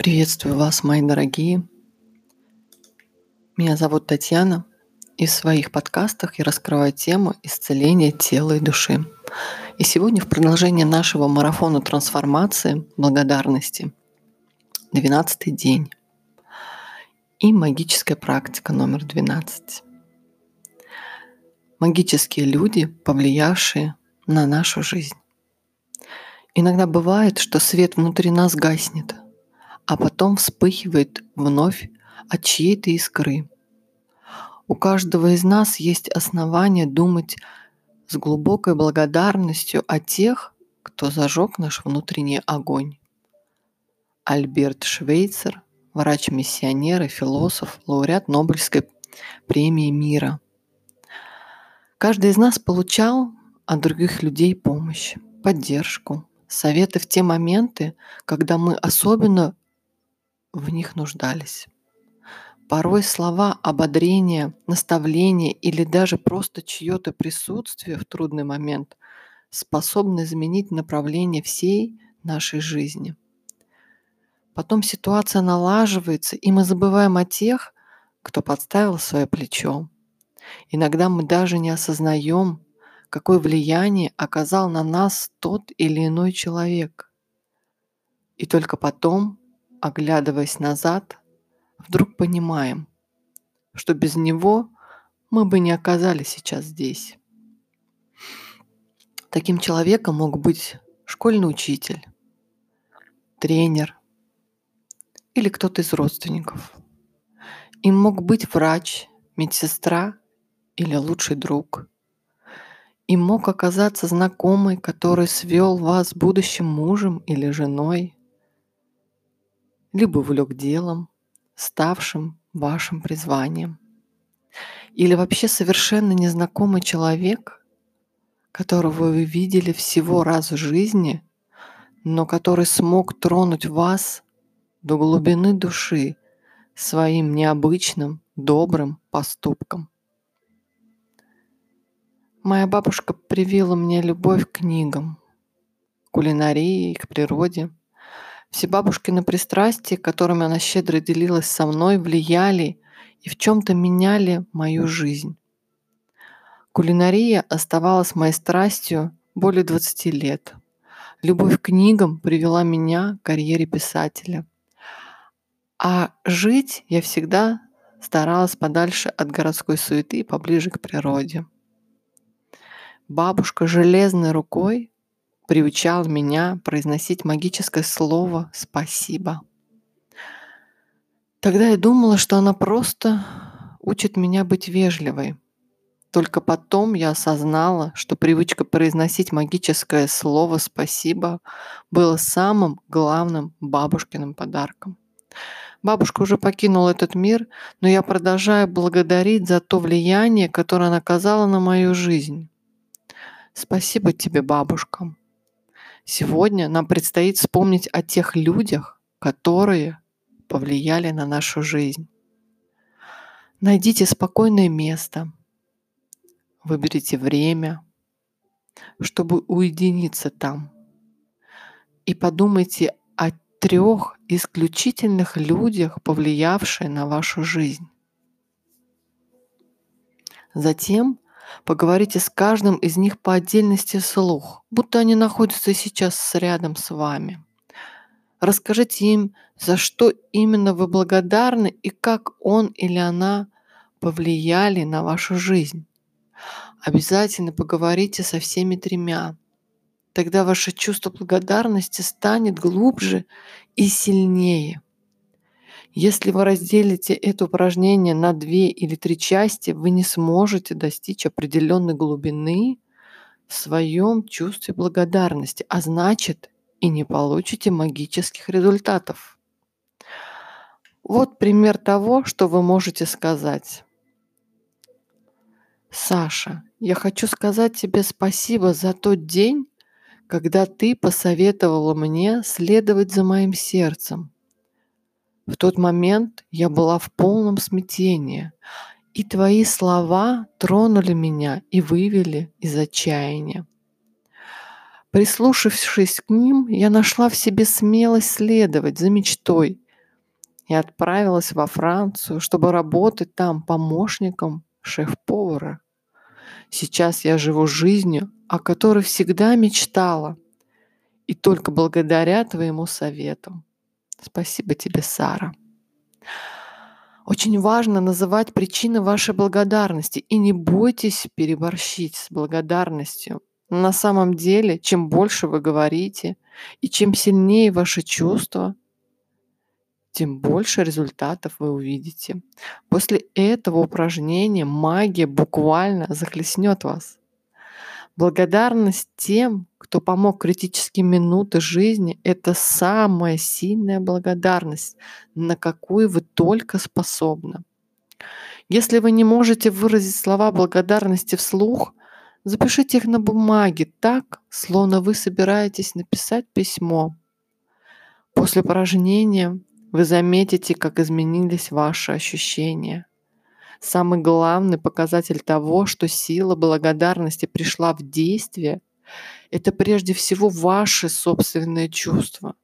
Приветствую вас, мои дорогие. Меня зовут Татьяна, и в своих подкастах я раскрываю тему исцеления тела и души. И сегодня в продолжение нашего марафона трансформации, благодарности, 12 день и магическая практика номер 12. Магические люди, повлиявшие на нашу жизнь. Иногда бывает, что свет внутри нас гаснет – а потом вспыхивает вновь от чьей-то искры. У каждого из нас есть основания думать с глубокой благодарностью о тех, кто зажег наш внутренний огонь. Альберт Швейцер, врач-миссионер и философ, лауреат Нобелевской премии мира. Каждый из нас получал от других людей помощь, поддержку, советы в те моменты, когда мы особенно в них нуждались. Порой слова ободрения, наставления или даже просто чье-то присутствие в трудный момент способны изменить направление всей нашей жизни. Потом ситуация налаживается, и мы забываем о тех, кто подставил свое плечо. Иногда мы даже не осознаем, какое влияние оказал на нас тот или иной человек. И только потом оглядываясь назад, вдруг понимаем, что без него мы бы не оказались сейчас здесь. Таким человеком мог быть школьный учитель, тренер или кто-то из родственников. Им мог быть врач, медсестра или лучший друг. Им мог оказаться знакомый, который свел вас с будущим мужем или женой – либо увлек делом, ставшим вашим призванием. Или вообще совершенно незнакомый человек, которого вы видели всего раз в жизни, но который смог тронуть вас до глубины души своим необычным, добрым поступком. Моя бабушка привила мне любовь к книгам, кулинарии, к природе – все бабушкины пристрастия, которыми она щедро делилась со мной, влияли и в чем-то меняли мою жизнь. Кулинария оставалась моей страстью более 20 лет. Любовь к книгам привела меня к карьере писателя. А жить я всегда старалась подальше от городской суеты и поближе к природе. Бабушка железной рукой приучал меня произносить магическое слово «спасибо». Тогда я думала, что она просто учит меня быть вежливой. Только потом я осознала, что привычка произносить магическое слово «спасибо» было самым главным бабушкиным подарком. Бабушка уже покинула этот мир, но я продолжаю благодарить за то влияние, которое она оказала на мою жизнь. Спасибо тебе, бабушка. Сегодня нам предстоит вспомнить о тех людях, которые повлияли на нашу жизнь. Найдите спокойное место, выберите время, чтобы уединиться там. И подумайте о трех исключительных людях, повлиявших на вашу жизнь. Затем Поговорите с каждым из них по отдельности вслух, будто они находятся сейчас рядом с вами. Расскажите им, за что именно вы благодарны и как он или она повлияли на вашу жизнь. Обязательно поговорите со всеми тремя. Тогда ваше чувство благодарности станет глубже и сильнее – если вы разделите это упражнение на две или три части, вы не сможете достичь определенной глубины в своем чувстве благодарности, а значит и не получите магических результатов. Вот пример того, что вы можете сказать. Саша, я хочу сказать тебе спасибо за тот день, когда ты посоветовала мне следовать за моим сердцем – в тот момент я была в полном смятении, и твои слова тронули меня и вывели из отчаяния. Прислушавшись к ним, я нашла в себе смелость следовать за мечтой, и отправилась во Францию, чтобы работать там помощником шеф-повара. Сейчас я живу жизнью, о которой всегда мечтала, и только благодаря твоему совету. Спасибо тебе, Сара. Очень важно называть причины вашей благодарности и не бойтесь переборщить с благодарностью. На самом деле, чем больше вы говорите и чем сильнее ваши чувства, тем больше результатов вы увидите. После этого упражнения магия буквально захлестнет вас. Благодарность тем, кто помог критические минуты жизни, это самая сильная благодарность, на какую вы только способны. Если вы не можете выразить слова благодарности вслух, запишите их на бумаге так, словно вы собираетесь написать письмо. После упражнения вы заметите, как изменились ваши ощущения. Самый главный показатель того, что сила благодарности пришла в действие, это прежде всего ваши собственные чувства.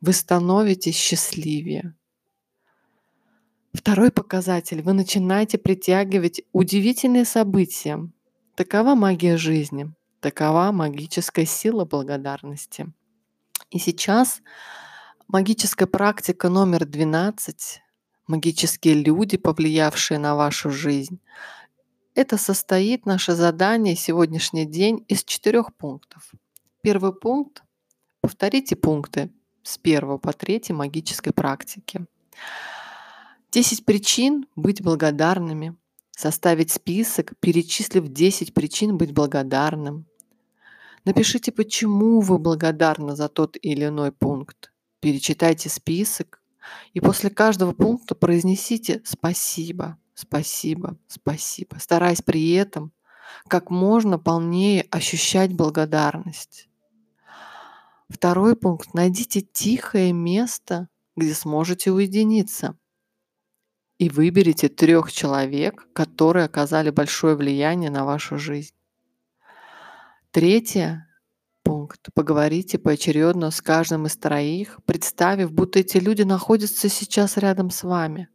Вы становитесь счастливее. Второй показатель. Вы начинаете притягивать удивительные события. Такова магия жизни. Такова магическая сила благодарности. И сейчас магическая практика номер 12 магические люди, повлиявшие на вашу жизнь. Это состоит наше задание сегодняшний день из четырех пунктов. Первый пункт – повторите пункты с первого по третий магической практики. Десять причин быть благодарными. Составить список, перечислив 10 причин быть благодарным. Напишите, почему вы благодарны за тот или иной пункт. Перечитайте список, и после каждого пункта произнесите «спасибо», «спасибо», «спасибо», стараясь при этом как можно полнее ощущать благодарность. Второй пункт. Найдите тихое место, где сможете уединиться. И выберите трех человек, которые оказали большое влияние на вашу жизнь. Третье пункт. Поговорите поочередно с каждым из троих, представив, будто эти люди находятся сейчас рядом с вами.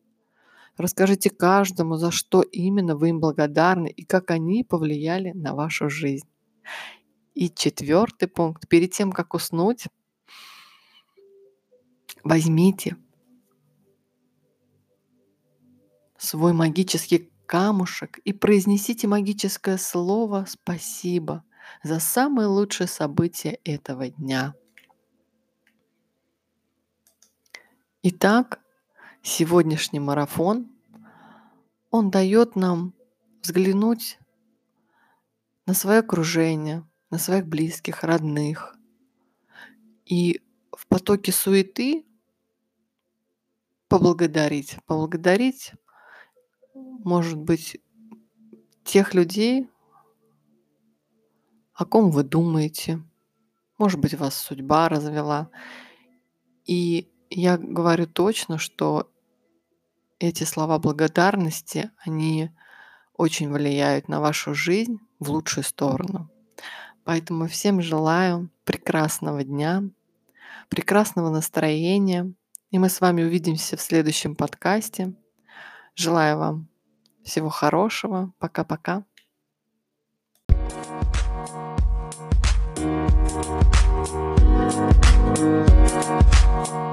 Расскажите каждому, за что именно вы им благодарны и как они повлияли на вашу жизнь. И четвертый пункт. Перед тем, как уснуть, возьмите свой магический камушек и произнесите магическое слово «спасибо» за самые лучшие события этого дня. Итак, сегодняшний марафон, он дает нам взглянуть на свое окружение, на своих близких, родных. И в потоке суеты поблагодарить. Поблагодарить, может быть, тех людей, о ком вы думаете. Может быть, вас судьба развела. И я говорю точно, что эти слова благодарности, они очень влияют на вашу жизнь в лучшую сторону. Поэтому всем желаю прекрасного дня, прекрасного настроения. И мы с вами увидимся в следующем подкасте. Желаю вам всего хорошего. Пока-пока. Thank you.